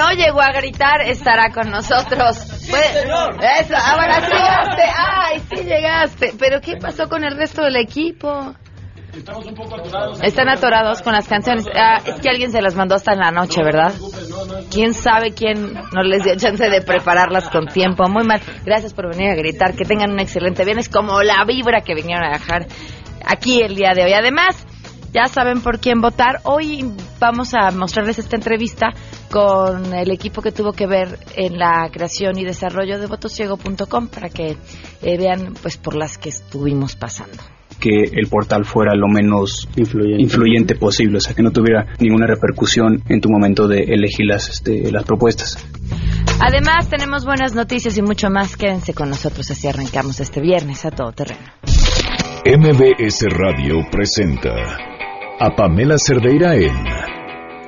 no llegó a gritar, estará con nosotros. Eso, ahora sí llegaste. Ay, sí llegaste. Pero ¿qué pasó con el resto del equipo? Estamos un poco atorados. Están atorados con las canciones. Ah, es que alguien se las mandó hasta en la noche, ¿verdad? ¿Quién sabe quién no les dio chance de prepararlas con tiempo? Muy mal. Gracias por venir a gritar. Que tengan un excelente viernes, como la vibra que vinieron a dejar aquí el día de hoy. Además, ya saben por quién votar. Hoy vamos a mostrarles esta entrevista con el equipo que tuvo que ver en la creación y desarrollo de votosiego.com para que eh, vean pues por las que estuvimos pasando que el portal fuera lo menos influyente. posible, o sea, que no tuviera ninguna repercusión en tu momento de elegir las, este, las propuestas. Además, tenemos buenas noticias y mucho más. Quédense con nosotros así arrancamos este viernes a todo terreno. MBS Radio presenta a Pamela Cerdeira en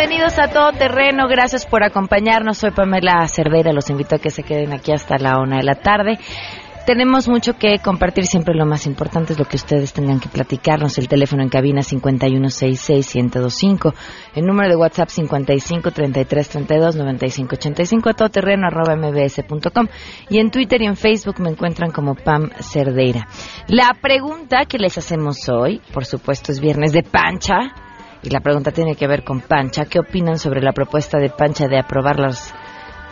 A todo terreno, gracias por acompañarnos. Soy Pamela Cervera, los invito a que se queden aquí hasta la una de la tarde. Tenemos mucho que compartir, siempre lo más importante es lo que ustedes tengan que platicarnos. El teléfono en cabina 5166125, el número de WhatsApp 5533329585, a todo terreno arroba mbs.com y en Twitter y en Facebook me encuentran como Pam Cerdeira. La pregunta que les hacemos hoy, por supuesto es viernes de pancha, y la pregunta tiene que ver con Pancha. ¿Qué opinan sobre la propuesta de Pancha de aprobar los,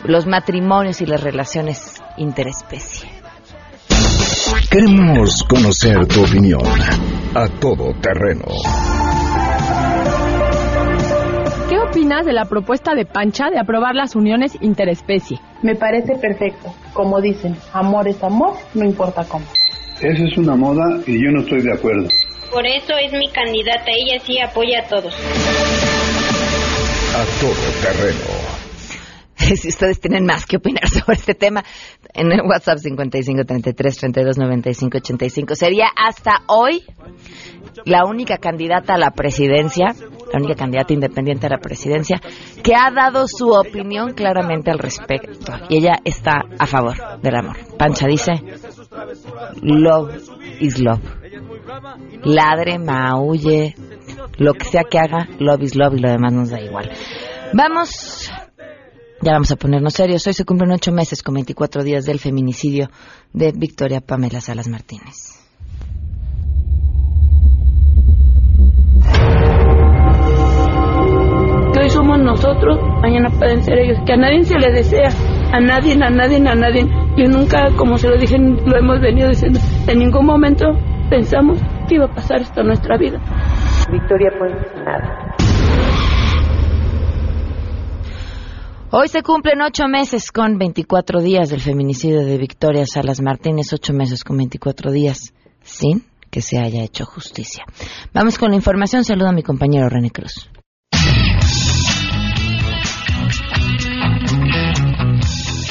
los matrimonios y las relaciones interespecie? Queremos conocer tu opinión a todo terreno. ¿Qué opinas de la propuesta de Pancha de aprobar las uniones interespecie? Me parece perfecto. Como dicen, amor es amor, no importa cómo. Esa es una moda y yo no estoy de acuerdo. Por eso es mi candidata, ella sí apoya a todos. A todo terreno. Si ustedes tienen más que opinar sobre este tema, en el WhatsApp 5533329585 sería hasta hoy la única candidata a la presidencia, la única candidata independiente a la presidencia, que ha dado su opinión claramente al respecto. Y ella está a favor del amor. Pancha dice, love is love ladre, maulle, lo que sea que haga, love is love y lo demás nos da igual. Vamos, ya vamos a ponernos serios. Hoy se cumplen ocho meses con 24 días del feminicidio de Victoria Pamela Salas Martínez. Que hoy somos nosotros, mañana pueden ser ellos, que a nadie se le desea, a nadie, a nadie, a nadie. Y nunca, como se lo dije, lo hemos venido diciendo, en ningún momento pensamos que iba a pasar esto en nuestra vida. Victoria, pues nada. Hoy se cumplen ocho meses con 24 días del feminicidio de Victoria Salas Martínez, ocho meses con 24 días sin que se haya hecho justicia. Vamos con la información. Saludo a mi compañero René Cruz.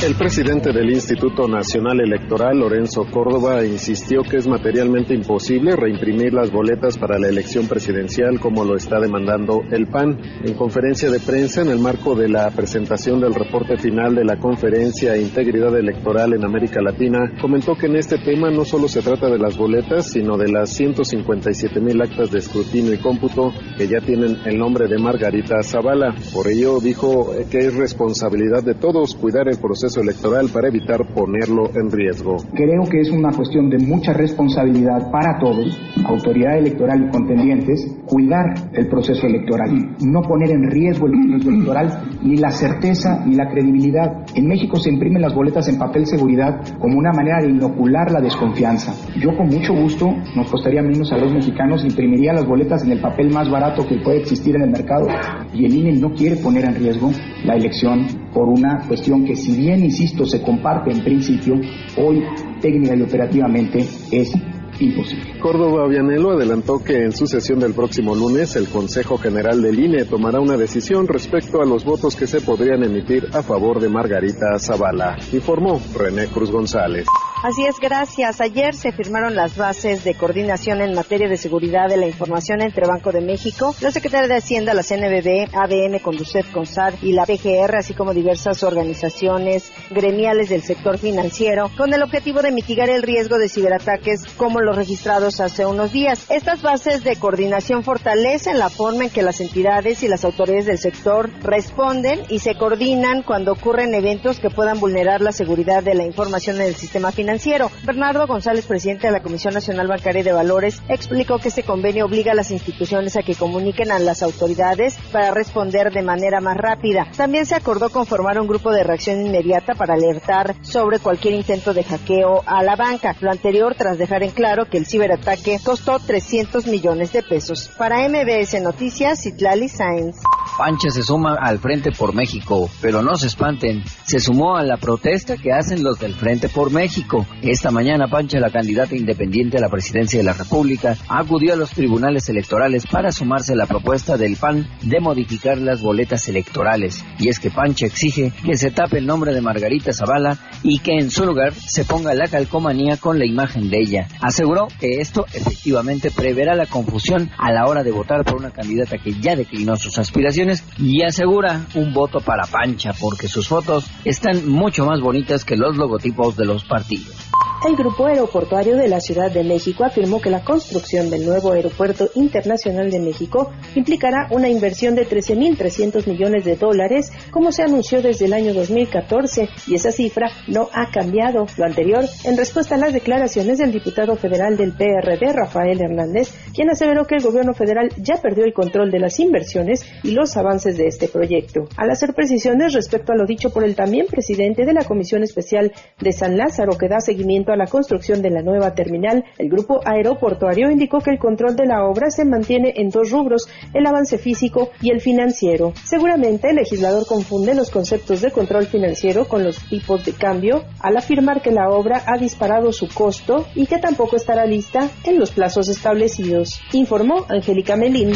El presidente del Instituto Nacional Electoral, Lorenzo Córdoba, insistió que es materialmente imposible reimprimir las boletas para la elección presidencial como lo está demandando el PAN. En conferencia de prensa, en el marco de la presentación del reporte final de la Conferencia Integridad Electoral en América Latina, comentó que en este tema no solo se trata de las boletas, sino de las 157 mil actas de escrutinio y cómputo que ya tienen el nombre de Margarita Zavala. Por ello, dijo que es responsabilidad de todos cuidar el proceso electoral para evitar ponerlo en riesgo. Creo que es una cuestión de mucha responsabilidad para todos, autoridad electoral y contendientes, cuidar el proceso electoral, no poner en riesgo el proceso electoral, ni la certeza ni la credibilidad. En México se imprimen las boletas en papel seguridad como una manera de inocular la desconfianza. Yo con mucho gusto, nos costaría menos a los mexicanos, imprimiría las boletas en el papel más barato que puede existir en el mercado y el INE no quiere poner en riesgo la elección por una cuestión que si bien, insisto, se comparte en principio, hoy técnica y operativamente es imposible. Córdoba Vianelo adelantó que en su sesión del próximo lunes el Consejo General del INE tomará una decisión respecto a los votos que se podrían emitir a favor de Margarita Zavala, informó René Cruz González. Así es, gracias. Ayer se firmaron las bases de coordinación en materia de seguridad de la información entre Banco de México, la Secretaría de Hacienda, la CNBB, ADM, Conducef, CONSAR y la PGR, así como diversas organizaciones gremiales del sector financiero, con el objetivo de mitigar el riesgo de ciberataques como los registrados hace unos días. Estas bases de coordinación fortalecen la forma en que las entidades y las autoridades del sector responden y se coordinan cuando ocurren eventos que puedan vulnerar la seguridad de la información en el sistema financiero financiero. Bernardo González, presidente de la Comisión Nacional Bancaria de Valores, explicó que este convenio obliga a las instituciones a que comuniquen a las autoridades para responder de manera más rápida. También se acordó conformar un grupo de reacción inmediata para alertar sobre cualquier intento de hackeo a la banca. Lo anterior tras dejar en claro que el ciberataque costó 300 millones de pesos. Para MBS Noticias, Citlali Sáenz. Pancha se suma al Frente por México, pero no se espanten, se sumó a la protesta que hacen los del Frente por México. Esta mañana Pancha, la candidata independiente a la presidencia de la República, acudió a los tribunales electorales para sumarse a la propuesta del PAN de modificar las boletas electorales. Y es que Pancha exige que se tape el nombre de Margarita Zavala y que en su lugar se ponga la calcomanía con la imagen de ella. Aseguró que esto efectivamente preverá la confusión a la hora de votar por una candidata que ya declinó sus aspiraciones y asegura un voto para Pancha porque sus fotos están mucho más bonitas que los logotipos de los partidos. El Grupo Aeroportuario de la Ciudad de México afirmó que la construcción del nuevo Aeropuerto Internacional de México implicará una inversión de 13.300 millones de dólares, como se anunció desde el año 2014, y esa cifra no ha cambiado. Lo anterior, en respuesta a las declaraciones del diputado federal del PRD, Rafael Hernández, quien aseveró que el gobierno federal ya perdió el control de las inversiones y los avances de este proyecto. Al hacer precisiones respecto a lo dicho por el también presidente de la Comisión Especial de San Lázaro, que da seguimiento a la construcción de la nueva terminal, el grupo aeroportuario indicó que el control de la obra se mantiene en dos rubros, el avance físico y el financiero. Seguramente el legislador confunde los conceptos de control financiero con los tipos de cambio al afirmar que la obra ha disparado su costo y que tampoco estará lista en los plazos establecidos, informó Angélica Melín.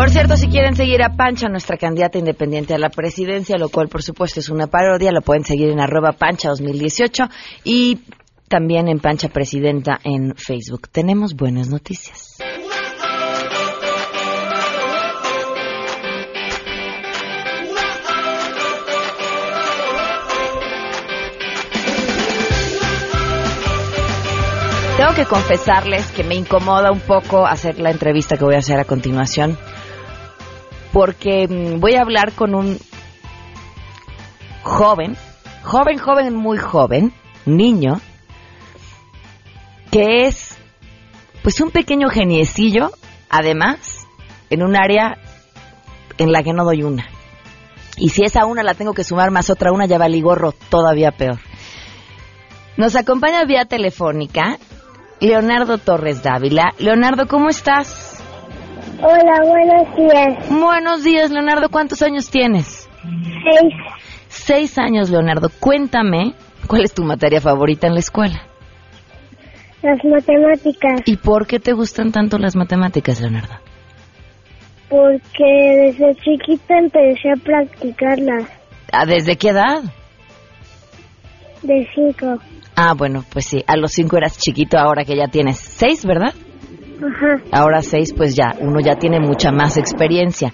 Por cierto, si quieren seguir a Pancha, nuestra candidata independiente a la presidencia, lo cual por supuesto es una parodia, lo pueden seguir en arroba pancha 2018 y también en Pancha Presidenta en Facebook. Tenemos buenas noticias. Tengo que confesarles que me incomoda un poco hacer la entrevista que voy a hacer a continuación porque mm, voy a hablar con un joven, joven, joven, muy joven, niño, que es pues un pequeño geniecillo, además, en un área en la que no doy una. Y si esa una la tengo que sumar más otra una, ya va gorro, todavía peor. Nos acompaña vía telefónica Leonardo Torres Dávila. Leonardo, ¿cómo estás? Hola, buenos días. Buenos días, Leonardo. ¿Cuántos años tienes? Seis. Seis años, Leonardo. Cuéntame, ¿cuál es tu materia favorita en la escuela? Las matemáticas. ¿Y por qué te gustan tanto las matemáticas, Leonardo? Porque desde chiquita empecé a practicarlas. ¿Ah, ¿Desde qué edad? De cinco. Ah, bueno, pues sí, a los cinco eras chiquito, ahora que ya tienes seis, ¿verdad? Ahora seis, pues ya, uno ya tiene mucha más experiencia.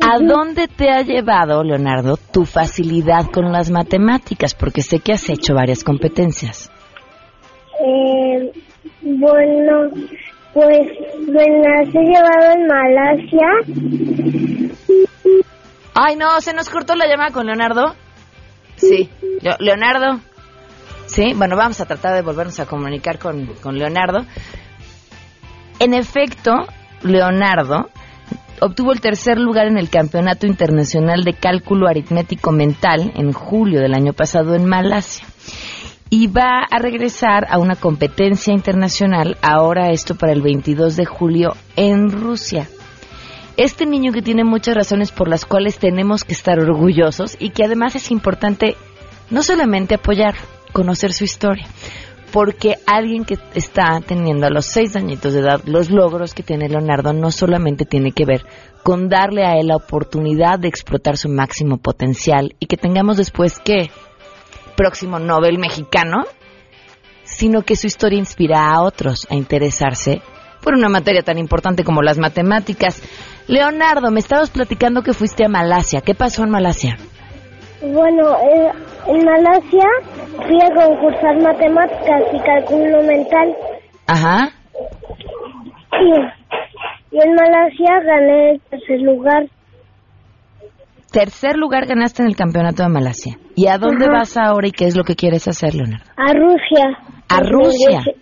¿A dónde te ha llevado, Leonardo, tu facilidad con las matemáticas? Porque sé que has hecho varias competencias. Eh, bueno, pues me las he llevado en Malasia. Ay, no, se nos cortó la llamada con Leonardo. Sí, Leonardo. Sí, bueno, vamos a tratar de volvernos a comunicar con, con Leonardo. En efecto, Leonardo obtuvo el tercer lugar en el Campeonato Internacional de Cálculo Aritmético Mental en julio del año pasado en Malasia. y va a regresar a una competencia internacional, ahora esto para el 22 de julio en Rusia. Este niño que tiene muchas razones por las cuales tenemos que estar orgullosos y que además es importante no solamente apoyar, conocer su historia, porque alguien que está teniendo a los seis añitos de edad los logros que tiene Leonardo no solamente tiene que ver con darle a él la oportunidad de explotar su máximo potencial y que tengamos después que próximo Nobel mexicano, sino que su historia inspira a otros a interesarse por una materia tan importante como las matemáticas. Leonardo, me estabas platicando que fuiste a Malasia. ¿Qué pasó en Malasia? Bueno, eh, en Malasia fui a concursar matemáticas y cálculo mental. Ajá. Y, y en Malasia gané el tercer lugar. Tercer lugar ganaste en el campeonato de Malasia. ¿Y a dónde Ajá. vas ahora y qué es lo que quieres hacer, Leonardo? A Rusia. ¿A Rusia? Sí.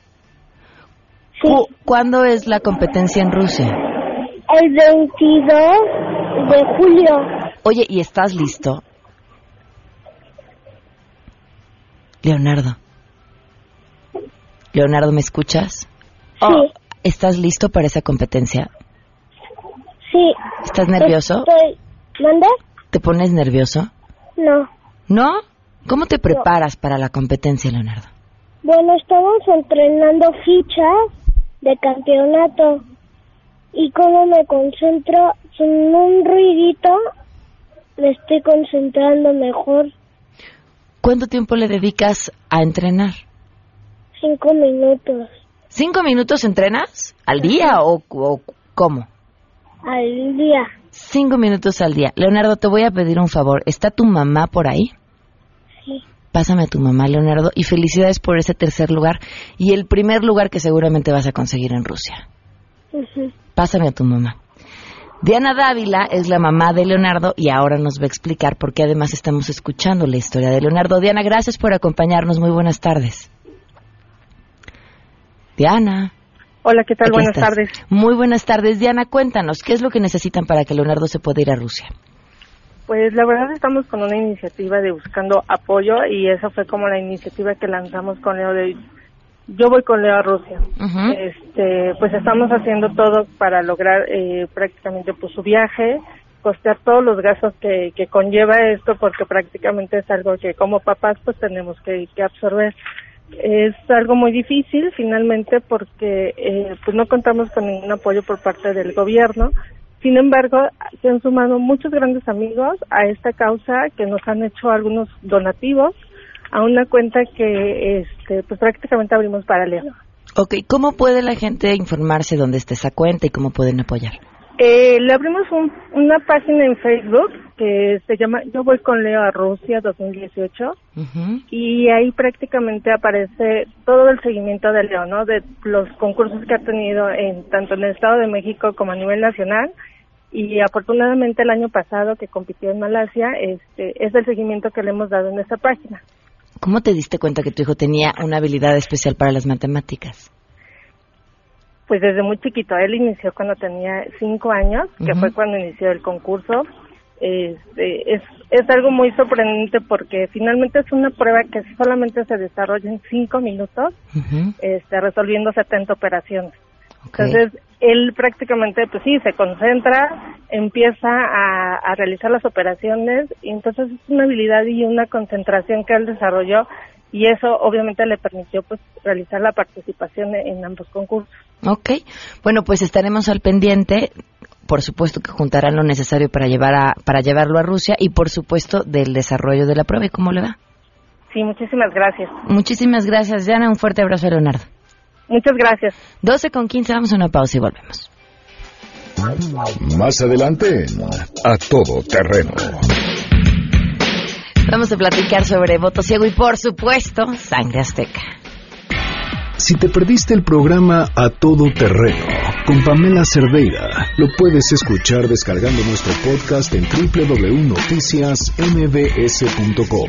Cu- ¿Cuándo es la competencia en Rusia? El 22 de julio. Oye, ¿y estás listo? Leonardo. Leonardo, ¿me escuchas? Sí, ¿Estás listo para esa competencia? sí. ¿Estás nervioso? Estoy... ¿Mande? ¿Te pones nervioso? No. ¿No? ¿Cómo te preparas para la competencia, Leonardo? Bueno, estamos entrenando fichas de campeonato. Y como me concentro sin un ruidito, me estoy concentrando mejor. ¿Cuánto tiempo le dedicas a entrenar? Cinco minutos ¿Cinco minutos entrenas al día o, o cómo? al día. Cinco minutos al día. Leonardo, te voy a pedir un favor. ¿Está tu mamá por ahí? Sí. Pásame a tu mamá, Leonardo, y felicidades por ese tercer lugar y el primer lugar que seguramente vas a conseguir en Rusia. Pásame a tu mamá. Diana Dávila es la mamá de Leonardo y ahora nos va a explicar por qué además estamos escuchando la historia de Leonardo. Diana, gracias por acompañarnos. Muy buenas tardes. Diana. Hola, ¿qué tal? Buenas estás. tardes. Muy buenas tardes. Diana, cuéntanos, ¿qué es lo que necesitan para que Leonardo se pueda ir a Rusia? Pues la verdad estamos con una iniciativa de buscando apoyo y esa fue como la iniciativa que lanzamos con Leo de yo voy con Leo a Rusia. Este, pues estamos haciendo todo para lograr eh, prácticamente pues su viaje, costear todos los gastos que, que conlleva esto porque prácticamente es algo que como papás pues tenemos que, que absorber. Es algo muy difícil finalmente porque eh, pues no contamos con ningún apoyo por parte del gobierno. Sin embargo, se han sumado muchos grandes amigos a esta causa que nos han hecho algunos donativos a una cuenta que este pues prácticamente abrimos para Leo. Ok, ¿cómo puede la gente informarse dónde está esa cuenta y cómo pueden apoyar? Eh, le abrimos un- una página en Facebook que se llama Yo voy con Leo a Rusia 2018 y ahí prácticamente aparece todo el seguimiento de Leo, ¿no? De los concursos que ha tenido en tanto en el Estado de México como a nivel nacional y afortunadamente el año pasado que compitió en Malasia, este es el seguimiento que le hemos dado en esta página. ¿Cómo te diste cuenta que tu hijo tenía una habilidad especial para las matemáticas? Pues desde muy chiquito, él inició cuando tenía cinco años, que fue cuando inició el concurso. Este, es, es algo muy sorprendente porque finalmente es una prueba que solamente se desarrolla en cinco minutos, este, resolviendo 70 operaciones. Entonces, él prácticamente, pues sí, se concentra, empieza a, a realizar las operaciones y entonces es una habilidad y una concentración que él desarrolló y eso obviamente le permitió pues realizar la participación en, ambos concursos. Ok, bueno, pues estaremos al pendiente. Por supuesto que juntarán lo necesario para, llevar a, para llevarlo a Rusia y por supuesto del desarrollo de la prueba y cómo le va. Sí, muchísimas gracias. Muchísimas gracias, Diana. Un fuerte abrazo a Leonardo. Muchas gracias. 12 con 15, vamos a una pausa y volvemos. Más adelante, en a todo terreno. Vamos a platicar sobre voto ciego y por supuesto sangre azteca. Si te perdiste el programa A Todo Terreno con Pamela Cerdeira, lo puedes escuchar descargando nuestro podcast en www.noticiasmbs.com.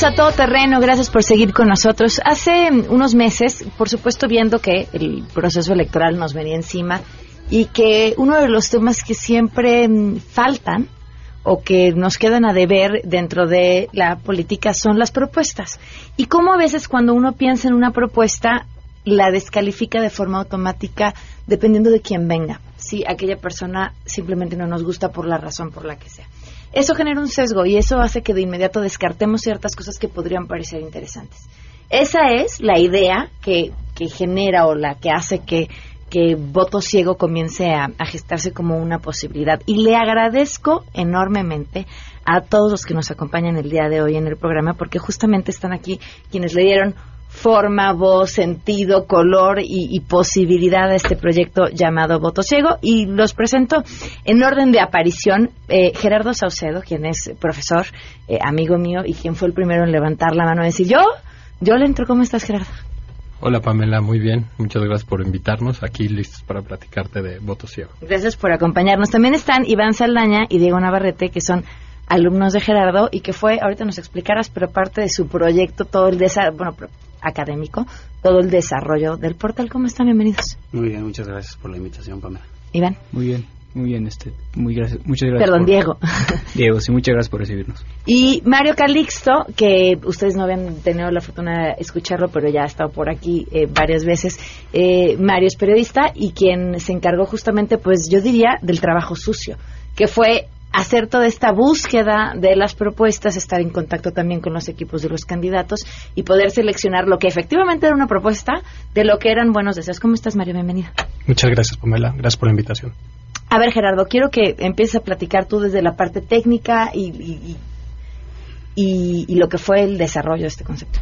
Regresamos a todo terreno, gracias por seguir con nosotros. Hace unos meses, por supuesto viendo que el proceso electoral nos venía encima y que uno de los temas que siempre mm, faltan o que nos quedan a deber dentro de la política son las propuestas. Y cómo a veces cuando uno piensa en una propuesta la descalifica de forma automática dependiendo de quién venga. Si aquella persona simplemente no nos gusta por la razón por la que sea. Eso genera un sesgo y eso hace que de inmediato descartemos ciertas cosas que podrían parecer interesantes. Esa es la idea que, que genera o la que hace que, que voto ciego comience a, a gestarse como una posibilidad. Y le agradezco enormemente a todos los que nos acompañan el día de hoy en el programa porque justamente están aquí quienes le dieron forma, voz, sentido, color y, y, posibilidad a este proyecto llamado Voto Ciego. Y los presento en orden de aparición. Eh, Gerardo Saucedo, quien es profesor, eh, amigo mío y quien fue el primero en levantar la mano y decir, yo, yo le entro. ¿Cómo estás, Gerardo? Hola Pamela, muy bien. Muchas gracias por invitarnos. Aquí listos para platicarte de Voto Ciego. Gracias por acompañarnos. También están Iván Saldaña y Diego Navarrete, que son alumnos de Gerardo y que fue, ahorita nos explicarás, pero parte de su proyecto, todo el desarrollo, bueno, académico, todo el desarrollo del portal. ¿Cómo están? Bienvenidos. Muy bien, muchas gracias por la invitación, Pamela. Iván. Muy bien, muy bien, este, muy gracias, muchas gracias. Perdón, por, Diego. Diego, sí, muchas gracias por recibirnos. Y Mario Calixto, que ustedes no habían tenido la fortuna de escucharlo, pero ya ha estado por aquí eh, varias veces. Eh, Mario es periodista y quien se encargó justamente, pues yo diría, del trabajo sucio, que fue hacer toda esta búsqueda de las propuestas, estar en contacto también con los equipos de los candidatos y poder seleccionar lo que efectivamente era una propuesta de lo que eran buenos deseos. ¿Cómo estás, Mario? Bienvenido. Muchas gracias, Pamela. Gracias por la invitación. A ver, Gerardo, quiero que empieces a platicar tú desde la parte técnica y, y, y, y lo que fue el desarrollo de este concepto.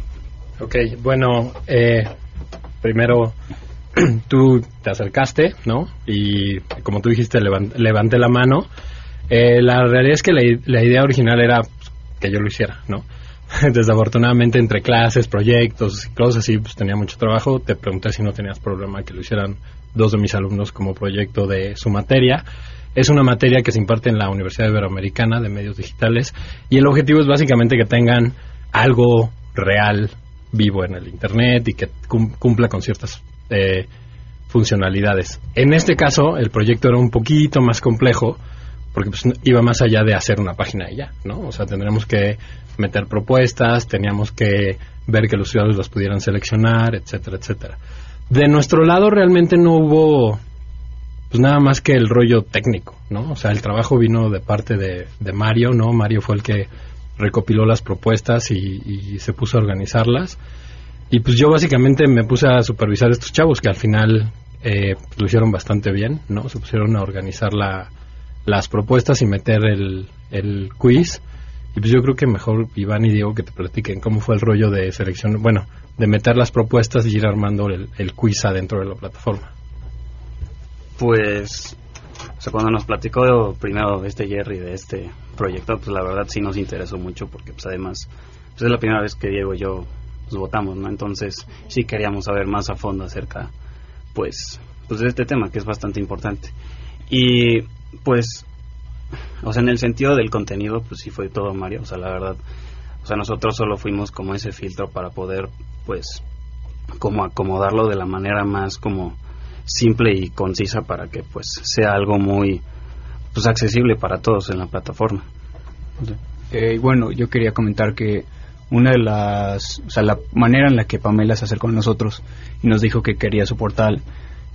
Ok, bueno, eh, primero tú te acercaste, ¿no? Y como tú dijiste, levanté la mano. Eh, la realidad es que la, idea original era pues, que yo lo hiciera, ¿no? Desafortunadamente, entre clases, proyectos y cosas así, pues tenía mucho trabajo. Te pregunté si no tenías problema que lo hicieran dos de mis alumnos como proyecto de su materia. Es una materia que se imparte en la Universidad Iberoamericana de Medios Digitales y el objetivo es básicamente que tengan algo real, vivo en el Internet y que cumpla con ciertas eh, funcionalidades. En este caso, el proyecto era un poquito más complejo porque pues, iba más allá de hacer una página y ya, ¿no? O sea, tendríamos que meter propuestas, teníamos que ver que los ciudadanos las pudieran seleccionar, etcétera, etcétera. De nuestro lado realmente no hubo pues nada más que el rollo técnico, ¿no? O sea, el trabajo vino de parte de, de Mario, ¿no? Mario fue el que recopiló las propuestas y, se puso a organizarlas. Y pues yo básicamente me puse a supervisar a estos chavos que al final eh, lo hicieron bastante bien, ¿no? Se pusieron a organizar la, las propuestas y meter el, el quiz. Y pues yo creo que mejor Iván y Diego que te platiquen cómo fue el rollo de selección, bueno, de meter las propuestas y ir armando el, el quiz adentro de la plataforma. Pues, o sea, cuando nos platicó primero este Jerry de este proyecto, pues la verdad sí nos interesó mucho porque pues además pues es la primera vez que Diego y yo pues, votamos, ¿no? Entonces sí queríamos saber más a fondo acerca, pues, pues de este tema que es bastante importante. Y pues, o sea, en el sentido del contenido, pues sí fue todo Mario, o sea, la verdad, o sea, nosotros solo fuimos como ese filtro para poder, pues, como acomodarlo de la manera más como simple y concisa para que pues sea algo muy pues accesible para todos en la plataforma. Eh, bueno, yo quería comentar que una de las, o sea, la manera en la que Pamela se acercó a nosotros y nos dijo que quería su portal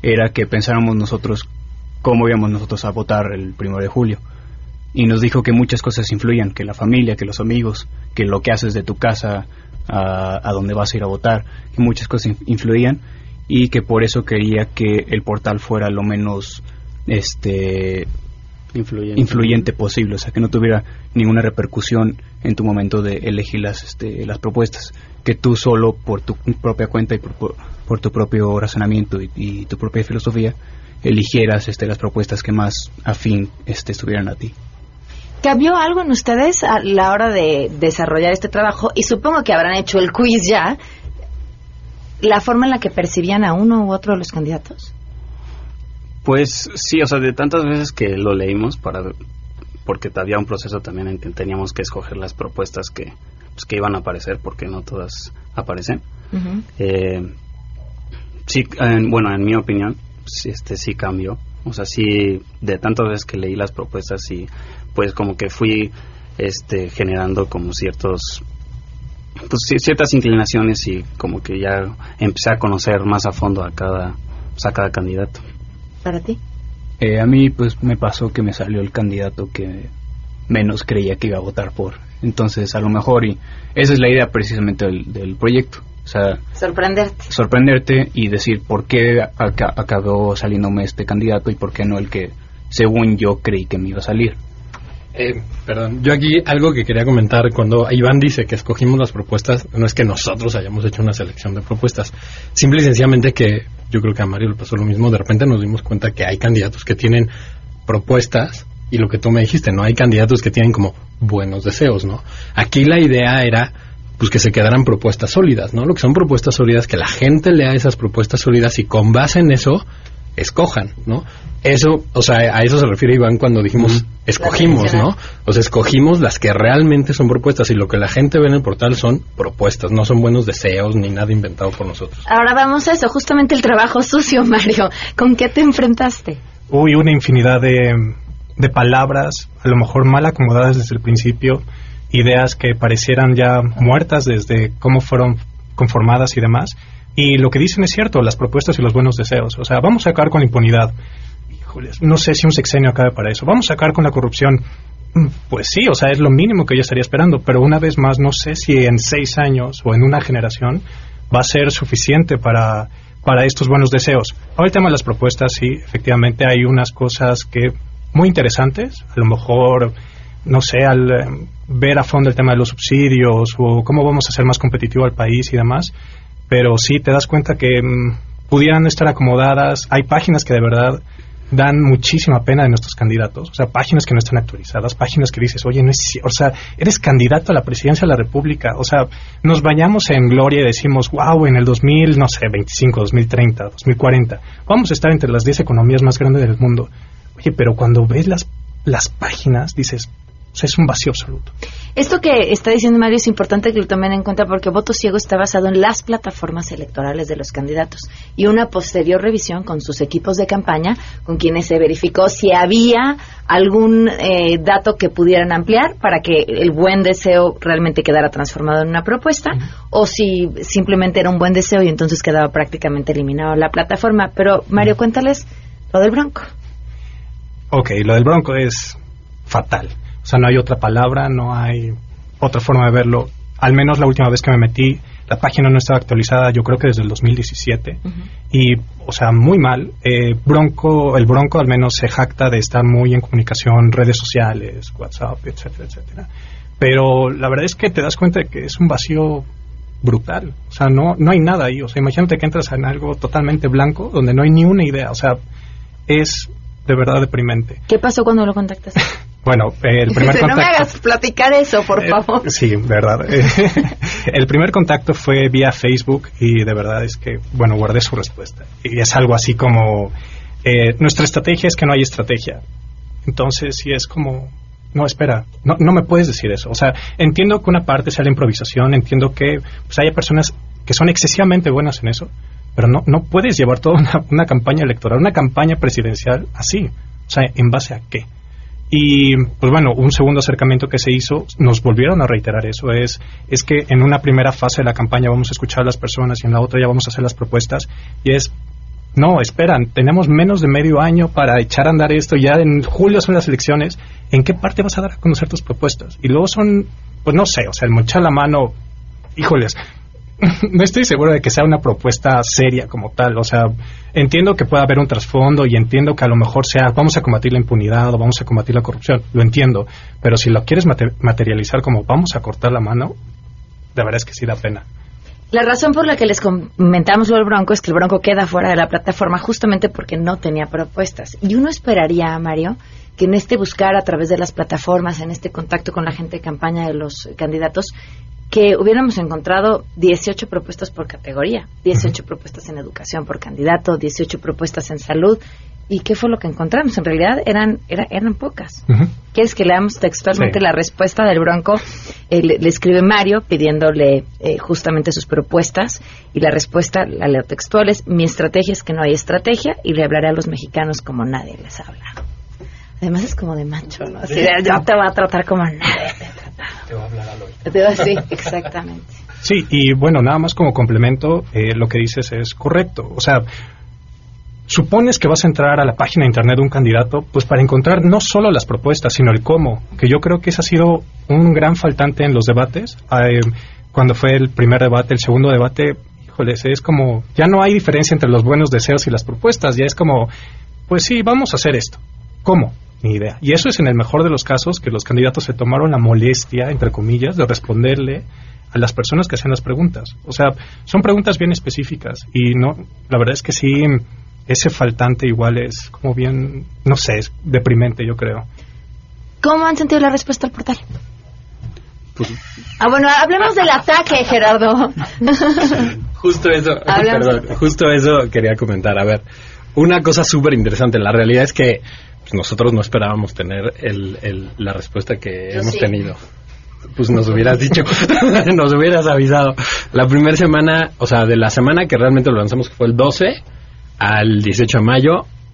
era que pensáramos nosotros cómo íbamos nosotros a votar el primero de julio. Y nos dijo que muchas cosas influían, que la familia, que los amigos, que lo que haces de tu casa a, a donde vas a ir a votar, que muchas cosas influían y que por eso quería que el portal fuera lo menos este influyente. influyente posible, o sea, que no tuviera ninguna repercusión en tu momento de elegir las, este, las propuestas, que tú solo por tu propia cuenta y por, por, por tu propio razonamiento y, y, tu propia filosofía eligieras este, las propuestas que más afín este, estuvieran a ti. ¿Cambió algo en ustedes a la hora de desarrollar este trabajo? Y supongo que habrán hecho el quiz ya. ¿La forma en la que percibían a uno u otro de los candidatos? Pues sí, o sea, de tantas veces que lo leímos para porque había un proceso también en que teníamos que escoger las propuestas que pues, que iban a aparecer, porque no todas aparecen. Eh, sí, bueno, en mi opinión, este sí cambió. O sea, sí, de tantas veces que leí las propuestas y pues como que fui este generando como ciertos pues ciertas inclinaciones y como que ya empecé a conocer más a fondo a cada a cada candidato. ¿Para ti? Eh, a mí pues me pasó que me salió el candidato que menos creía que iba a votar por. Entonces a lo mejor y esa es la idea precisamente del, proyecto. O sea, sorprenderte. Sorprenderte y decir por qué acabó saliéndome este candidato y por qué no el que según yo creí que me iba a salir. Eh, perdón, yo aquí algo que quería comentar, cuando Iván dice que escogimos las propuestas, no es que nosotros hayamos hecho una selección de propuestas, simple y sencillamente que yo creo que a Mario le pasó lo mismo, de repente nos dimos cuenta que hay candidatos que tienen propuestas y lo que tú me dijiste, no hay candidatos que tienen como buenos deseos, ¿no? Aquí la idea era pues que se quedaran propuestas sólidas, ¿no? Lo que son propuestas sólidas, que la gente lea esas propuestas sólidas y con base en eso escojan, ¿no? Eso, o sea, a eso se refiere Iván cuando dijimos escogimos, ¿no? O sea, escogimos las que realmente son propuestas y lo que la gente ve en el portal son propuestas, no son buenos deseos ni nada inventado por nosotros. Ahora vamos a eso, justamente el trabajo sucio, Mario. ¿Con qué te enfrentaste? Uy, una infinidad de, de palabras, a lo mejor mal acomodadas desde el principio, ideas que parecieran ya muertas desde cómo fueron conformadas y demás. Y lo que dicen es cierto, las propuestas y los buenos deseos. O sea, vamos a acabar con la impunidad no sé si un sexenio acabe para eso. Vamos a sacar con la corrupción. Mm, pues sí, o sea, es lo mínimo que yo estaría esperando, pero una vez más no sé si en seis años o en una generación va a ser suficiente para, para estos buenos deseos. Ahora el tema de las propuestas, sí, efectivamente hay unas cosas que muy interesantes, a lo mejor, no sé, al eh, ver a fondo el tema de los subsidios o cómo vamos a hacer más competitivo al país y demás, pero sí te das cuenta que mm, pudieran estar acomodadas, hay páginas que de verdad dan muchísima pena de nuestros candidatos. O sea, páginas que no están actualizadas, páginas que dices, oye, no es o sea, eres candidato a la presidencia de la República. O sea, nos bañamos en gloria y decimos, wow, en el 2000, no sé, 25, 2030, 2040, vamos a estar entre las 10 economías más grandes del mundo. Oye, pero cuando ves las, las páginas, dices, o sea, es un vacío absoluto. Esto que está diciendo Mario es importante que lo tomen en cuenta porque Voto Ciego está basado en las plataformas electorales de los candidatos y una posterior revisión con sus equipos de campaña, con quienes se verificó si había algún eh, dato que pudieran ampliar para que el buen deseo realmente quedara transformado en una propuesta o si simplemente era un buen deseo y entonces quedaba prácticamente eliminado la plataforma. Pero Mario, cuéntales lo del Bronco. Ok, lo del Bronco es fatal o sea, no hay otra palabra, no hay otra forma de verlo. Al menos la última vez que me metí, la página no estaba actualizada, yo creo que desde el 2017. Y, o sea, muy mal. Eh, Bronco, el Bronco al menos se jacta de estar muy en comunicación, redes sociales, WhatsApp, etcétera, etcétera. Pero la verdad es que te das cuenta de que es un vacío brutal. O sea, no, no hay nada ahí. O sea, imagínate que entras en algo totalmente blanco donde no hay ni una idea. O sea, es de verdad deprimente. ¿Qué pasó cuando lo contactaste? Bueno, el primer contacto... No me hagas platicar eso, por eh, favor. sí, verdad. el primer contacto fue vía Facebook y de verdad es que, bueno, guardé su respuesta. Y es algo así como, eh, nuestra estrategia es que no hay estrategia. Entonces, sí es como, no, espera, no, no me puedes decir eso. O sea, entiendo que una parte sea la improvisación, entiendo que pues, haya personas que son excesivamente buenas en eso, pero no, no puedes llevar toda una, una campaña electoral, una campaña presidencial así. O sea, ¿en base a qué? Y pues bueno, un segundo acercamiento que se hizo, nos volvieron a reiterar eso, es, es que en una primera fase de la campaña vamos a escuchar a las personas y en la otra ya vamos a hacer las propuestas. Y es, no, esperan, tenemos menos de medio año para echar a andar esto, ya en julio son las elecciones, ¿en qué parte vas a dar a conocer tus propuestas? Y luego son, pues no sé, o sea, el mochar la mano, híjoles, no estoy seguro de que sea una propuesta seria como tal. O sea, entiendo que pueda haber un trasfondo y entiendo que a lo mejor sea vamos a combatir la impunidad o vamos a combatir la corrupción. Lo entiendo. Pero si lo quieres materializar como vamos a cortar la mano, de verdad es que sí da pena. La razón por la que les comentamos lo del Bronco es que el Bronco queda fuera de la plataforma justamente porque no tenía propuestas. Y uno esperaría, Mario, que en este buscar a través de las plataformas, en este contacto con la gente de campaña de los candidatos, que hubiéramos encontrado 18 propuestas por categoría, 18 propuestas en educación por candidato, 18 propuestas en salud. ¿Y qué fue lo que encontramos? En realidad eran, eran pocas. ¿Quieres que leamos textualmente Sí. la respuesta del Bronco? Eh, le, le escribe Mario pidiéndole eh, justamente sus propuestas y la respuesta, la leo textual, es mi estrategia es que no hay estrategia y le hablaré a los mexicanos como nadie les habla. Además es como de macho, ¿no? Así de, yo te voy a tratar como nadie te. Te va a hablar al oído. Te voy a decir, exactamente. Sí, y bueno, nada más como complemento, eh, lo que dices es correcto. O sea, supones que vas a entrar a la página de internet de un candidato, pues para encontrar no solo las propuestas, sino el cómo, que yo creo que ese ha sido un gran faltante en los debates. Eh, cuando fue el primer debate, el segundo debate, híjoles, es como, ya no hay diferencia entre los buenos deseos y las propuestas, ya es como, pues sí, vamos a hacer esto. ¿Cómo? Ni idea. Y eso es en el mejor de los casos, que los candidatos se tomaron la molestia, entre comillas, de responderle a las personas que hacen las preguntas. O sea, son preguntas bien específicas y no, la verdad es que sí, ese faltante igual es como bien, no sé, es deprimente, yo creo. ¿Cómo han sentido la respuesta al portal? Pues, Ah, bueno, hablemos del ataque, Gerardo. Justo eso, perdón, justo eso quería comentar. A ver, una cosa súper interesante. La realidad es que pues, nosotros no esperábamos tener el, el- la respuesta que Yo hemos sí. tenido. Pues nos hubieras dicho, nos hubieras avisado. La primera semana, o sea, de la semana que realmente lo lanzamos, que fue el 12, al 18 de mayo,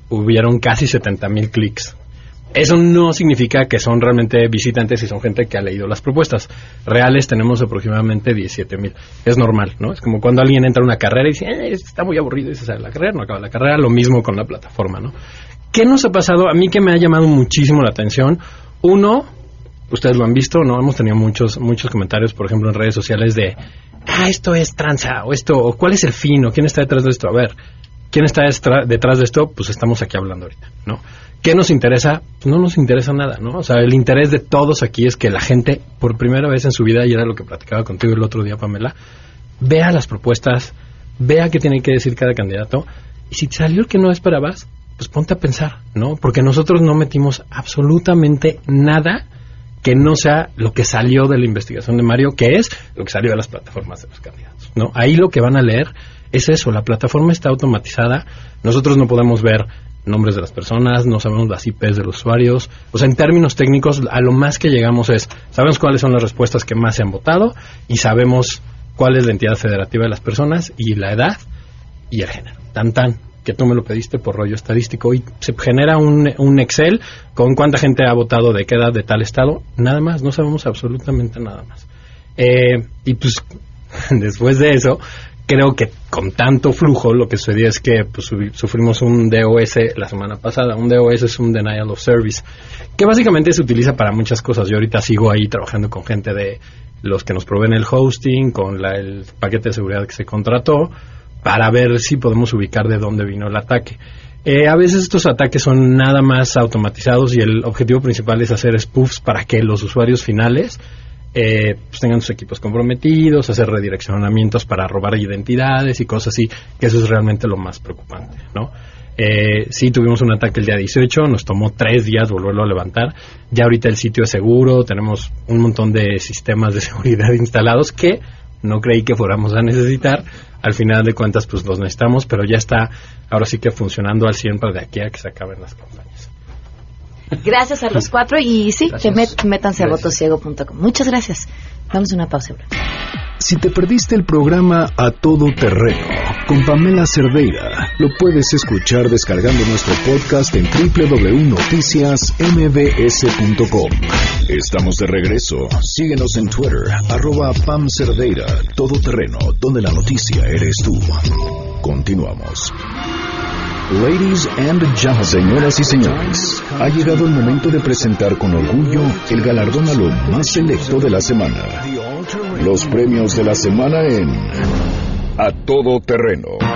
hubieron casi 70 mil clics. Eso no significa que son realmente visitantes y son gente que ha leído las propuestas. Reales tenemos aproximadamente 17 mil. Es normal, ¿no? Es como cuando alguien entra a una carrera y dice, "Eh, está muy aburrido y se sale la carrera, no acaba la carrera. Lo mismo con la plataforma, ¿no? ¿Qué nos ha pasado? A mí que me ha llamado muchísimo la atención. Uno, ustedes lo han visto, ¿no? Hemos tenido muchos, muchos comentarios, por ejemplo, en redes sociales de, ah, esto es tranza, o esto, o cuál es el fin, o quién está detrás de esto. A ver, ¿quién está detrás de esto? Pues estamos aquí hablando ahorita, ¿no? ¿Qué nos interesa? Pues no nos interesa nada, ¿no? O sea, el interés de todos aquí es que la gente, por primera vez en su vida, y era lo que platicaba contigo el otro día, Pamela, vea las propuestas, vea qué tiene que decir cada candidato, y si te salió el que no esperabas, pues ponte a pensar, ¿no? Porque nosotros no metimos absolutamente nada que no sea lo que salió de la investigación de Mario, que es lo que salió de las plataformas de los candidatos, ¿no? Ahí lo que van a leer es eso, la plataforma está automatizada, nosotros no podemos ver nombres de las personas, no sabemos las IPs de los usuarios, o sea, en términos técnicos, a lo más que llegamos es, sabemos cuáles son las respuestas que más se han votado y sabemos cuál es la entidad federativa de las personas y la edad y el género. Tan tan, que tú me lo pediste por rollo estadístico y se genera un, un Excel con cuánta gente ha votado de qué edad de tal estado, nada más, no sabemos absolutamente nada más. Eh, y pues después de eso, creo que con tanto flujo lo que sucedió es que pues, sufrimos un DOS la semana pasada. Un DOS es un Denial of Service, que básicamente se utiliza para muchas cosas. Yo ahorita sigo ahí trabajando con gente de los que nos proveen el hosting, con la- el paquete de seguridad que se contrató, para ver si podemos ubicar de dónde vino el ataque. Eh, a veces estos ataques son nada más automatizados y el objetivo principal es hacer spoofs para que los usuarios finales eh, pues tengan sus equipos comprometidos, hacer redireccionamientos para robar identidades y cosas así, que eso es realmente lo más preocupante, ¿no? Eh, sí, tuvimos un ataque el día 18, nos tomó tres días volverlo a levantar. Ya ahorita el sitio es seguro, tenemos un montón de sistemas de seguridad instalados que no creí que fuéramos a necesitar. Al final de cuentas, pues los necesitamos, pero ya está ahora sí que funcionando al 100 para de aquí a que se acaben las campañas. Gracias a los cuatro y sí, que met- métanse a Gracias. votociego.com. Muchas gracias. Vamos a una pausa. Si te perdiste el programa A Todo Terreno con Pamela Cerdeira, lo puedes escuchar descargando nuestro podcast en www.noticiasmbs.com. Estamos de regreso. Síguenos en Twitter, arroba Pam Cerdeira, Todo Terreno, donde la noticia eres tú. Continuamos. Ladies and gentlemen, señoras y señores, ha llegado el momento de presentar con orgullo el galardón a lo más selecto de la semana. Los premios de la semana en A Todo Terreno.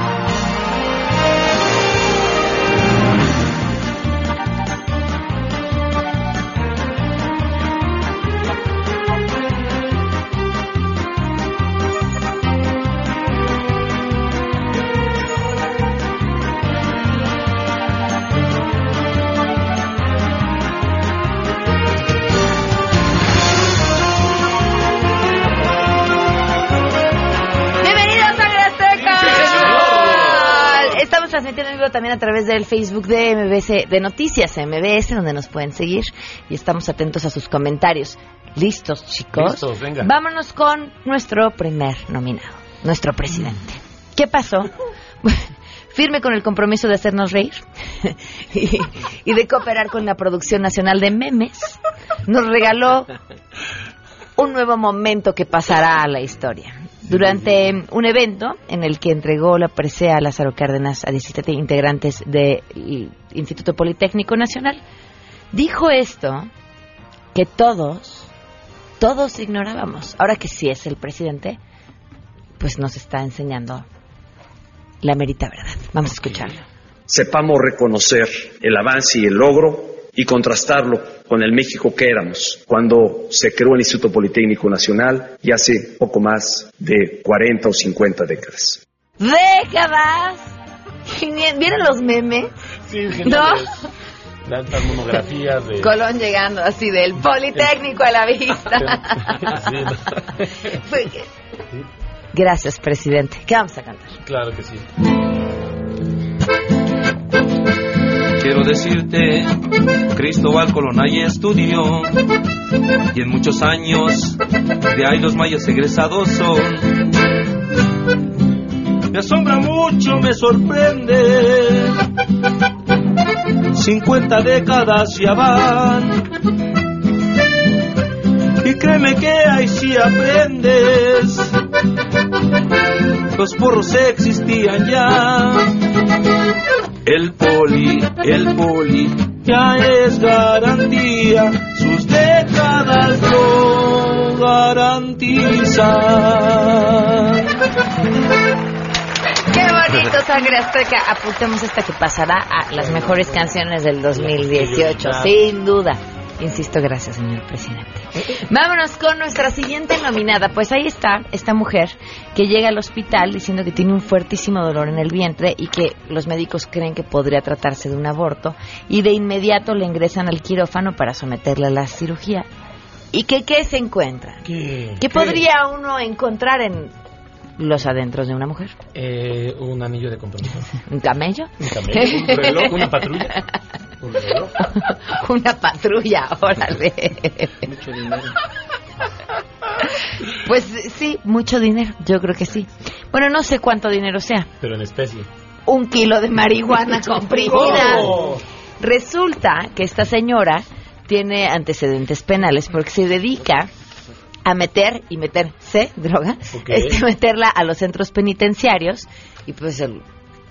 También a través del Facebook de MBS, de Noticias MBS, donde nos pueden seguir y estamos atentos a sus comentarios. ¿Listos, chicos? Listos, venga. Vámonos con nuestro primer nominado, nuestro presidente. ¿Qué pasó? Firme con el compromiso de hacernos reír y, y de cooperar con la producción nacional de memes, nos regaló un nuevo momento que pasará a la historia. Durante un evento en el que entregó la presea a Lázaro Cárdenas a 17 integrantes del Instituto Politécnico Nacional, dijo esto que todos, todos ignorábamos. Ahora que sí es el presidente, pues nos está enseñando la merita verdad. Vamos a escucharlo. Sepamos reconocer el avance y el logro y contrastarlo con el México que éramos cuando se creó el Instituto Politécnico Nacional y hace poco más de 40 o 50 décadas. ¡Décadas! ¿Vieron los memes? Sí, ¿No? geniales. Las, las monografías de... Colón llegando así del Politécnico a la vista. ¿no? Gracias, presidente. ¿Qué vamos a cantar? Claro que sí. Quiero decirte, Cristóbal Colón ahí estudió y en muchos años de ahí los mayas egresados son. Me asombra mucho, me sorprende. 50 décadas ya van. Y créeme que ahí sí aprendes. Los porros existían ya. El poli, el poli, ya es garantía, sus décadas lo garantizan. ¡Qué bonito, sangre azteca! Apuntemos esta que pasará a las mejores canciones del 2018, sin duda. Insisto, gracias, señor presidente. Vámonos con nuestra siguiente nominada. Pues ahí está esta mujer que llega al hospital diciendo que tiene un fuertísimo dolor en el vientre y que los médicos creen que podría tratarse de un aborto y de inmediato le ingresan al quirófano para someterle a la cirugía. ¿Y que qué se encuentra? ¿Qué? ¿Qué podría uno encontrar en los adentros de una mujer? Eh, un anillo de compromiso. ¿Un camello? Un camello, un reloj, una patrulla. Un reloj. Una patrulla, órale. Mucho dinero. Pues sí, mucho dinero, yo creo que sí. Bueno, no sé cuánto dinero sea. Pero en especie. Un kilo de marihuana comprimida. Oh. Resulta que esta señora tiene antecedentes penales porque se dedica a meter y meterse droga, Ok. este, meterla a los centros penitenciarios y pues el,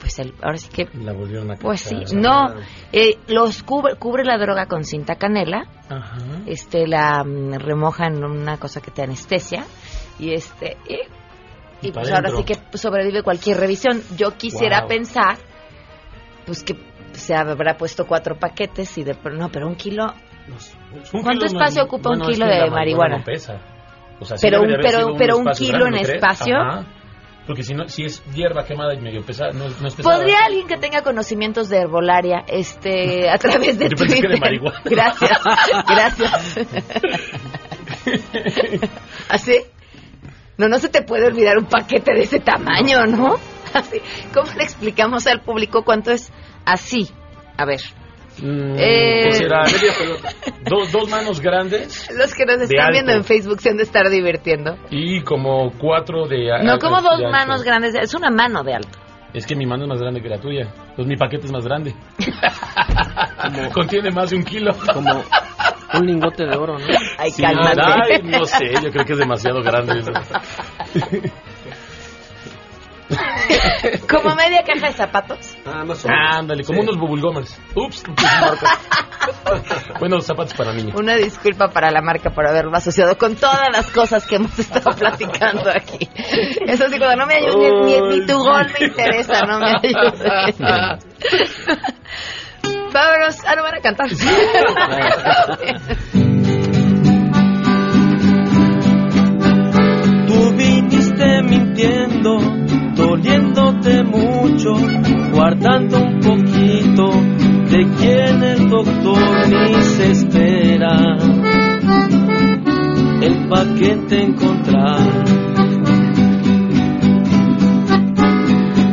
pues el, ahora sí que La volvieron a pues sí, no, eh, los cubre, cubre la droga con cinta canela, Ajá. este la mm, remoja en una cosa que te anestesia y este y, pues ahora sí que sobrevive cualquier revisión. Yo quisiera Wow. pensar pues que se habrá puesto cuatro paquetes y de no, pero un kilo Un ¿Cuánto kilo espacio es- ocupa un es kilo que de marihuana? pesa. O sea, sí Pero un- pero- pero kilo grande, en espacio. Ajá. Porque si no, si es hierba quemada y medio pesada, no, no es pesada. ¿Podría alguien que tenga conocimientos de herbolaria este a través de Yo pensé que de Twitter? marihuana. Gracias, gracias. ¿Así? No, no se te puede olvidar un paquete de ese tamaño, ¿no? Así. ¿Cómo le explicamos al público cuánto es así? A ver, Mm, Eh. ¿qué será? Media pelota. dos, dos manos grandes los que nos están viendo alto. en Facebook se han de estar divirtiendo. y como cuatro de... No, como dos manos grandes, es una mano de alto. Es que mi mano es más grande que la tuya. Pues mi paquete es más grande. Contiene más de un kilo. Como un lingote de oro, ¿no? Ay, Sí, cálmate. ay, no sé, yo creo que es demasiado grande eso. Como media caja de zapatos. Ah, más Ándale, como unos bubblegomers. Ups. bueno, zapatos para niños. Una disculpa para la marca por haberlo asociado con todas las cosas que hemos estado platicando aquí. Eso sí, cuando no me ayudes, ni, ni- ni tu gol me interesa, no me ayudes. Vámonos, ah, no van a cantar. Tú viniste mintiendo, doliéndote mucho, guardando un poquito de quien el doctor ni se espera. El paquete encontrar.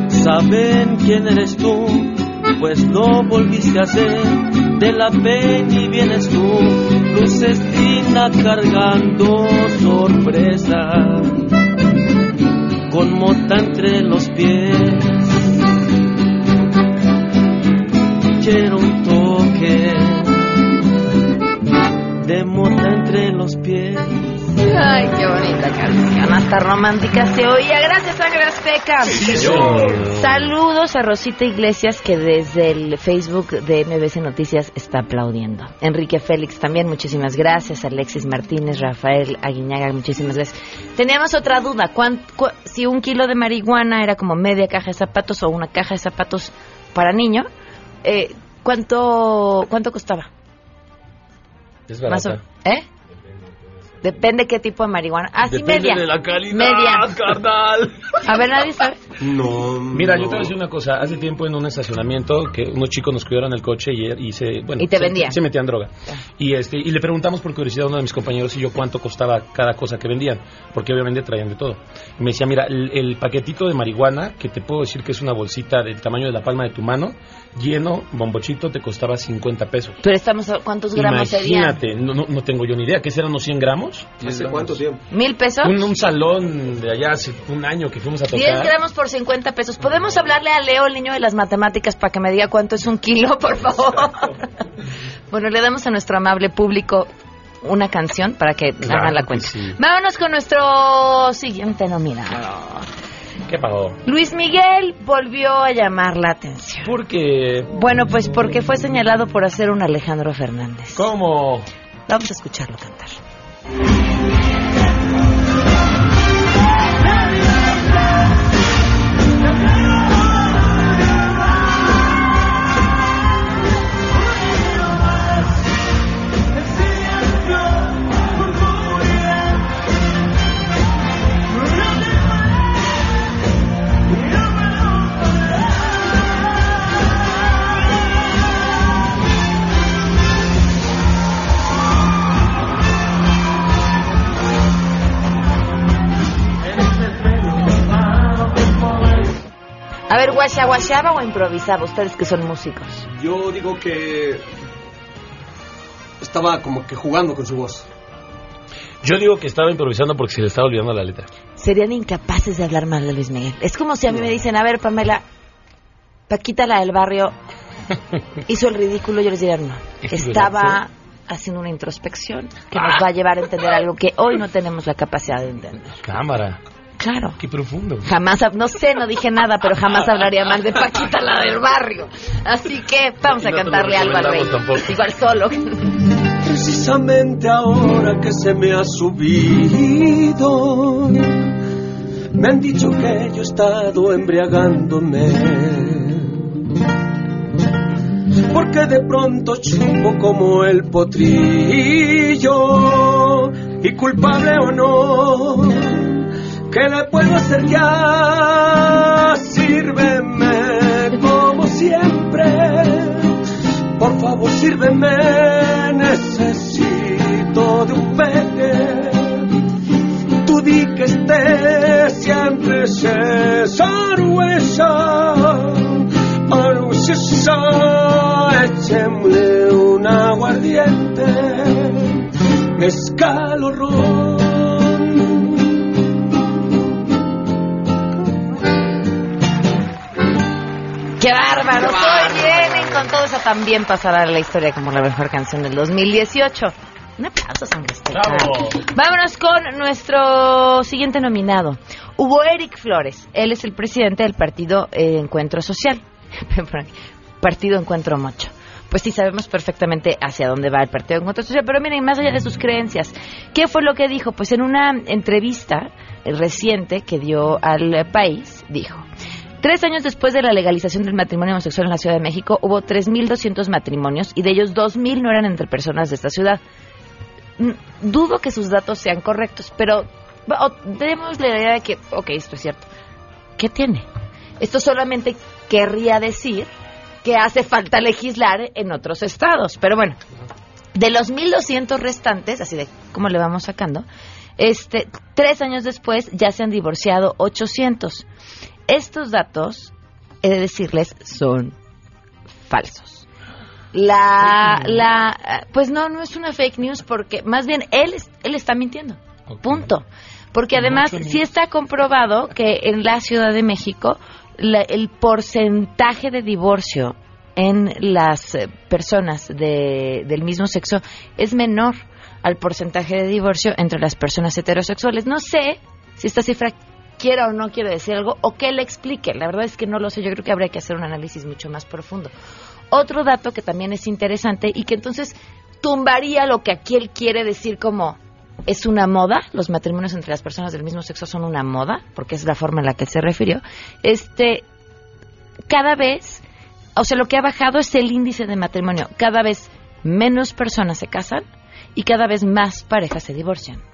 Saben quién eres tú, pues lo volviste a hacer. De la pena y vienes tú, luces digna cargando sorpresa, con mota entre los pies. Quiero un toque de mota entre los pies. Ay, qué bonita canción, hasta romántica se oía. Gracias, Ángel Azteca. Sí. Saludos a Rosita Iglesias, que desde el Facebook de MBC Noticias está aplaudiendo. Enrique Félix también, muchísimas gracias. Alexis Martínez, Rafael Aguiñaga, muchísimas gracias. Teníamos otra duda, ¿cuán- cu- si un kilo de marihuana era como media caja de zapatos o una caja de zapatos para niño, eh, ¿cuánto, ¿cuánto costaba? Es barata. ¿Eh? Depende qué tipo de marihuana. Ah, sí, Depende media. de la calidad, Media. carnal. A ver, nadie sabe. No. Mira, yo te voy a decir una cosa. Hace tiempo en un estacionamiento que unos chicos nos cuidaron el coche y, y se, bueno, Y te se- vendían. Se metían droga. Y este y le preguntamos por curiosidad a uno de mis compañeros y yo cuánto costaba cada cosa que vendían, porque obviamente traían de todo. Y me decía, mira, el, el paquetito de marihuana, que te puedo decir que es una bolsita del tamaño de la palma de tu mano, lleno, bombochito, te costaba 50 pesos. Pero estamos, a- ¿cuántos gramos serían? Imagínate, no, no, no tengo yo ni idea. ¿Qué serán unos 100 gramos? ¿Hace cuánto tiempo? ¿Mil pesos? Un, un salón de allá hace un año que fuimos a tocar. 10 gramos por 50 pesos. ¿Podemos hablarle a Leo, el niño de las matemáticas, para que me diga cuánto es un kilo, por favor? bueno, le damos a nuestro amable público una canción para que Claro hagan la cuenta. sí. Vámonos con nuestro siguiente nominado. ¿Qué pagó? Luis Miguel volvió a llamar la atención. Porque... Bueno, pues porque fue señalado por hacer un Alejandro Fernández. ¿Cómo? Vamos a escucharlo cantar. A ver, guasha, guashaba o improvisaba, ustedes que son músicos. Yo digo que estaba como que jugando con su voz. Yo digo que estaba improvisando porque se le estaba olvidando la letra. Serían incapaces de hablar mal de Luis Miguel. Es como si a mí me dicen, a ver, Pamela, Paquita la del barrio hizo el ridículo, yo les diría, no. ¿Es Estaba haciendo una introspección que nos va a llevar a entender algo que hoy no tenemos la capacidad de entender. Cámara. Claro. Qué profundo. Jamás, no sé, no dije nada, pero jamás hablaría mal de Paquita la del barrio. Así que vamos a no cantarle algo al rey. tampoco. Igual solo. Precisamente ahora que se me ha subido, me han dicho que yo he estado embriagándome. Porque de pronto chupo como el potrillo, y culpable o no, ¿qué le puedo hacer ya? Sírveme como siempre. Por favor, sírveme, necesito de un peque. Tú di que esté siempre César Huesa. Échemle un aguardiente, mezcal o ¡Qué bárbaro! Hoy vienen con todo eso también pasará la historia como la mejor canción del 2018. Un aplauso, San Vámonos con nuestro siguiente nominado. Hubo Eric Flores. Él es el presidente del partido eh, Encuentro Social. partido Encuentro Mocho. Pues sí, sabemos perfectamente hacia dónde va el Partido Encuentro Social. Pero miren, más allá de sus creencias, ¿qué fue lo que dijo? Pues en una entrevista eh, reciente que dio al eh, país, dijo. Tres años después de la legalización del matrimonio homosexual en la Ciudad de México, hubo 3.200 matrimonios y de ellos 2.000 no eran entre personas de esta ciudad. Dudo que sus datos sean correctos, pero tenemos la idea de que, ok, esto es cierto. ¿Qué tiene? Esto solamente querría decir que hace falta legislar en otros estados. Pero bueno, de los 1.200 restantes, así de cómo le vamos sacando, este, tres años después ya se han divorciado 800. Estos datos, he de decirles, son falsos. La, la, pues no, no es una fake news porque más bien él, él está mintiendo. Punto. Porque además sí está comprobado que en la Ciudad de México la- el porcentaje de divorcio en las eh, personas de, del mismo sexo es menor al porcentaje de divorcio entre las personas heterosexuales. No sé si esta cifra quiera o no quiere decir algo o que le explique. La verdad es que no lo sé. Yo creo que habría que hacer un análisis mucho más profundo. Otro dato que también es interesante y que entonces tumbaría lo que aquí él quiere decir como es una moda, los matrimonios entre las personas del mismo sexo son una moda, porque es la forma en la que se refirió. Este, cada vez, o sea, lo que ha bajado es el índice de matrimonio. Cada vez menos personas se casan y cada vez más parejas se divorcian.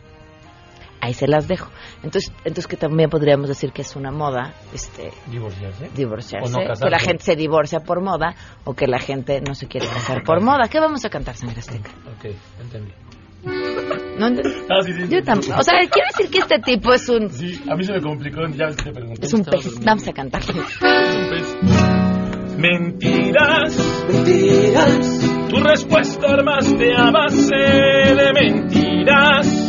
Ahí se las dejo. Entonces, entonces que también podríamos decir que es una moda, este, Divorciarse. divorciarse, no que la gente se divorcia por moda o que la gente no se quiere casar por moda. ¿Qué vamos a cantar, Sangre Azteca? Ok, entendí. ¿No entendí? Ah, sí, sí, Yo sí. o sea, quiere decir que este tipo es un Sí, a mí se me complicó, ya ves que te pregunté. es un pez. Vamos a cantar. Mentiras, mentiras. Tu respuesta armaste a base de mentiras,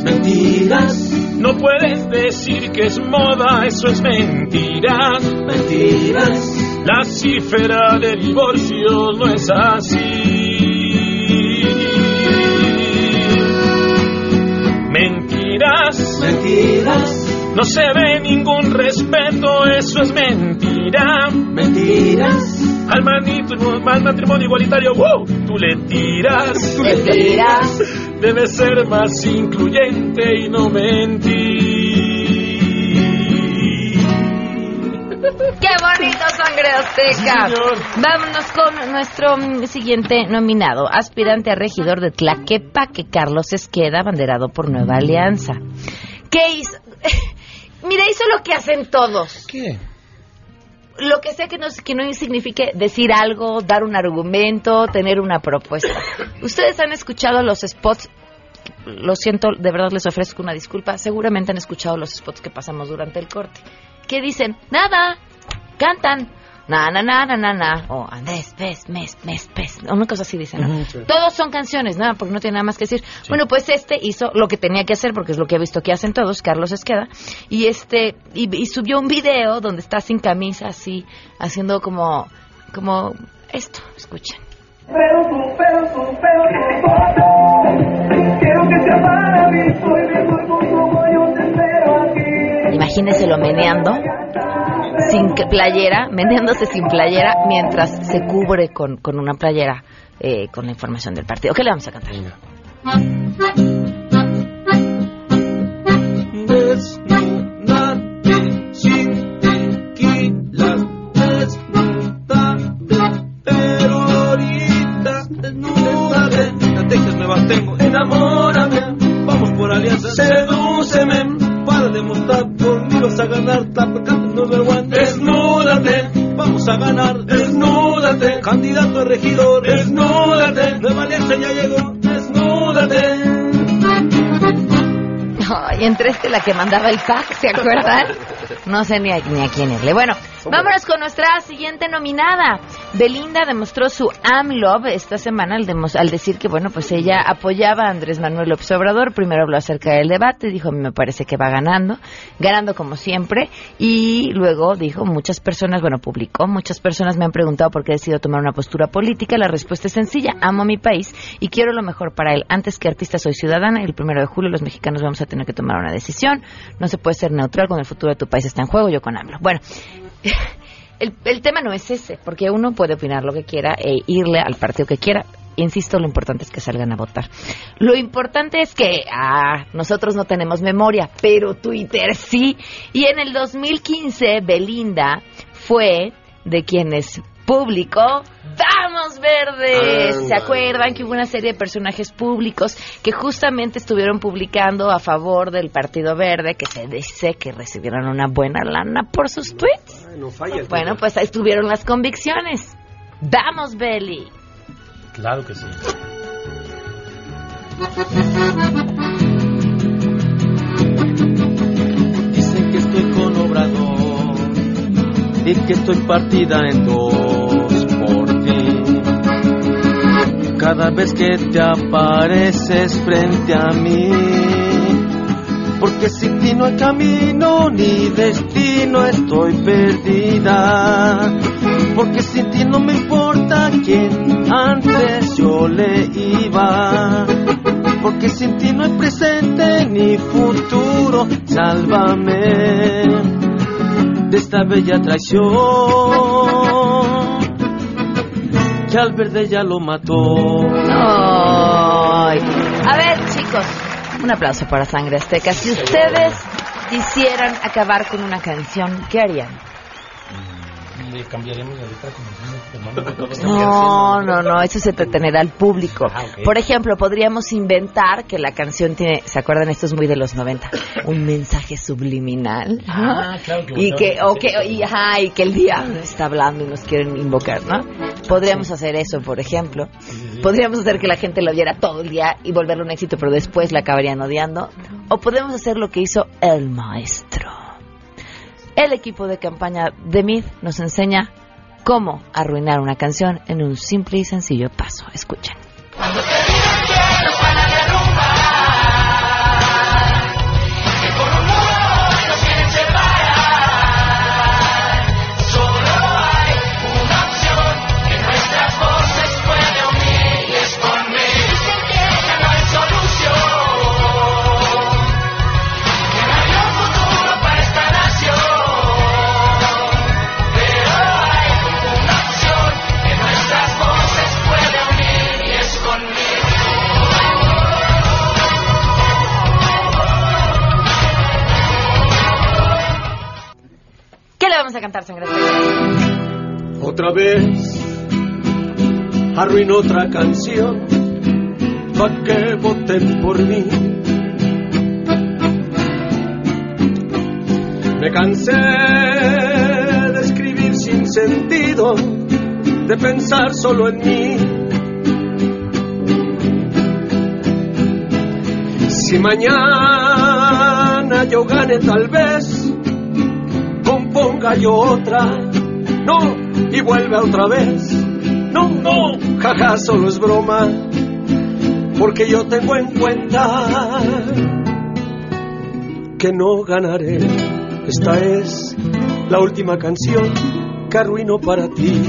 mentiras. No puedes decir que es moda, eso es mentiras, mentiras. La cifra de divorcios no es así. Mentiras, mentiras. No se ve ningún respeto, eso es mentira. Mentiras. Al, manito- al matrimonio igualitario, wow, tú le tiras. Tú Le tiras. Debe ser más incluyente y no mentir. ¡Qué bonito, Sangre Azteca! Vámonos con nuestro mm, siguiente nominado, aspirante a regidor de Tlaquepaque, Carlos Esqueda, abanderado por Nueva Alianza. ¿Qué hizo? Mira, hizo lo que hacen todos. ¿Qué? Lo que sea que no, que no signifique decir algo, dar un argumento, tener una propuesta. Ustedes han escuchado los spots, lo siento, de verdad les ofrezco una disculpa, seguramente han escuchado los spots que pasamos durante el corte. ¿Qué dicen? Nada, cantan. Na, na, na, na, na, na. O Andrés, pez, mes, mes, pez. O una cosa así dicen, ¿no? Sí. Todos son canciones, nada, porque no tiene nada más que decir. Bueno, pues este hizo lo que tenía que hacer, porque es lo que he visto que hacen todos, Carlos Esqueda, y este, y, y subió un video donde está sin camisa, así, haciendo como, como esto, escuchen. Pero tú, pero tú, pero tú. Quiero que sea para mí, soy Imagínenselo meneando, sin que- playera, meneándose sin playera, mientras se cubre con, con una playera eh, con la información del partido. ¿Qué le vamos a cantar? Desnúdate sin tequilas, desnúdate, pero ahorita desnúdate. Estrategias nuevas tengo, regidor, desnúdate, nueva alianza ya llegó, desnúdate. Ay, entre este la que mandaba el pack, ¿se acuerdan? No sé ni a, ni a quién irle. Bueno, vámonos con nuestra siguiente nominada. Belinda demostró su AMLOV esta semana al, al decir que, bueno, pues ella apoyaba a Andrés Manuel López Obrador. Primero habló acerca del debate, dijo, me parece que va ganando, ganando como siempre. Y luego dijo, muchas personas, bueno, publicó, muchas personas me han preguntado por qué he decidido tomar una postura política. La respuesta es sencilla, amo a mi país y quiero lo mejor para él. Antes que artista soy ciudadana el primero de julio los mexicanos vamos a tener que tomar una decisión. No se puede ser neutral cuando el futuro de tu país está en juego, yo con AMLO. Bueno, el, el tema no es ese, porque uno puede opinar lo que quiera e irle al partido que quiera. Insisto, lo importante es que salgan a votar. Lo importante es que ah, nosotros no tenemos memoria, pero Twitter sí. Y en el 2015, Belinda fue de quienes publicó ¡Vamos Verdes! ¿Se acuerdan que hubo una serie de personajes públicos que justamente estuvieron publicando a favor del Partido Verde, que se dice que recibieron una buena lana por sus tweets? Ay, no falla el Bueno, pues ahí estuvieron las convicciones. ¡Vamos, Beli! Claro que sí. Dicen que estoy con Obrador y que estoy partida en dos cada vez que te apareces frente a mí. Porque sin ti no hay camino ni destino, estoy perdida. Porque sin ti no me importa quién antes yo le iba. Porque sin ti no hay presente ni futuro, sálvame de esta bella traición al verde ya lo mató. Ay. A ver, chicos, un aplauso para Sangre Azteca. Si ustedes quisieran acabar con una canción, ¿qué harían? Le cambiaríamos la letra como decimos, No, no, no, eso se entretenerá al público. Por ejemplo, podríamos inventar que la canción tiene, ¿se acuerdan? Esto es muy de los 90, un mensaje subliminal. Ah, claro, que y que, o que, y, ajá, y que el diablo está hablando y nos quieren invocar, ¿no? Podríamos hacer eso, por ejemplo. Podríamos hacer que la gente lo viera todo el día y volverlo un éxito, pero después la acabarían odiando. O podemos hacer lo que hizo el maestro. El equipo de campaña de Mid nos enseña cómo arruinar una canción en un simple y sencillo paso. Escuchen. Arruinó otra canción pa' que voten por mí. Me cansé de escribir sin sentido, de pensar solo en mí. Si mañana yo gane tal vez, componga yo otra, no, y vuelve otra vez, jaja, solo es broma, porque yo tengo en cuenta que no ganaré, esta es la última canción que arruino para ti.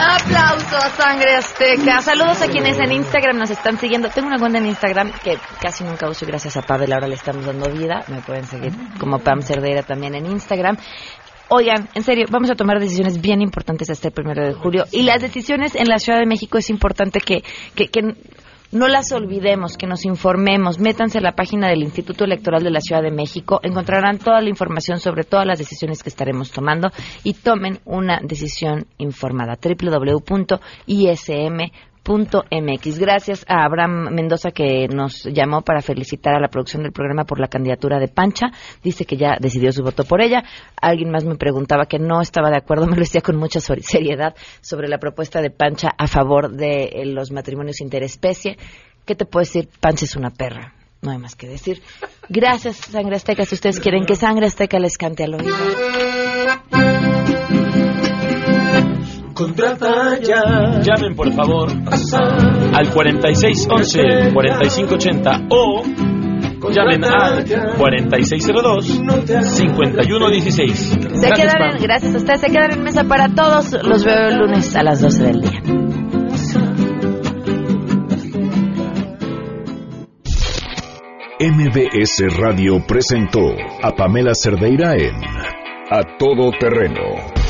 Aplauso a Sangre Azteca. Saludos a quienes en Instagram nos están siguiendo. Tengo una cuenta en Instagram que casi nunca uso gracias a Pavel. Ahora le estamos dando vida. Me pueden seguir como Pam Cerdeira también en Instagram. Oigan, en serio, vamos a tomar decisiones bien importantes hasta el primero de julio. Y las decisiones en la Ciudad de México es importante que, que, que no las olvidemos, que nos informemos. Métanse a la página del Instituto Electoral de la Ciudad de México. Encontrarán toda la información sobre todas las decisiones que estaremos tomando y tomen una decisión informada. www.ism.mx. Gracias a Abraham Mendoza que nos llamó para felicitar a la producción del programa por la candidatura de Pancha. Dice que ya decidió su voto por ella. Alguien más me preguntaba que no estaba de acuerdo, me lo decía con mucha seriedad, sobre la propuesta de Pancha a favor de eh, los matrimonios interespecie. ¿Qué te puedo decir? Pancha es una perra. No hay más que decir. Gracias, Sangre Azteca. Si ustedes quieren que Sangre Azteca les cante al oído. Contrata ya. Llamen, por favor, al 4611-4580 o llamen al 4602-5116. Se Gracias, quedan en, gracias a ustedes, se quedan en mesa para todos. Los veo el lunes a las 12 del día. MBS Radio presentó a Pamela Cerdeira en A Todo Terreno.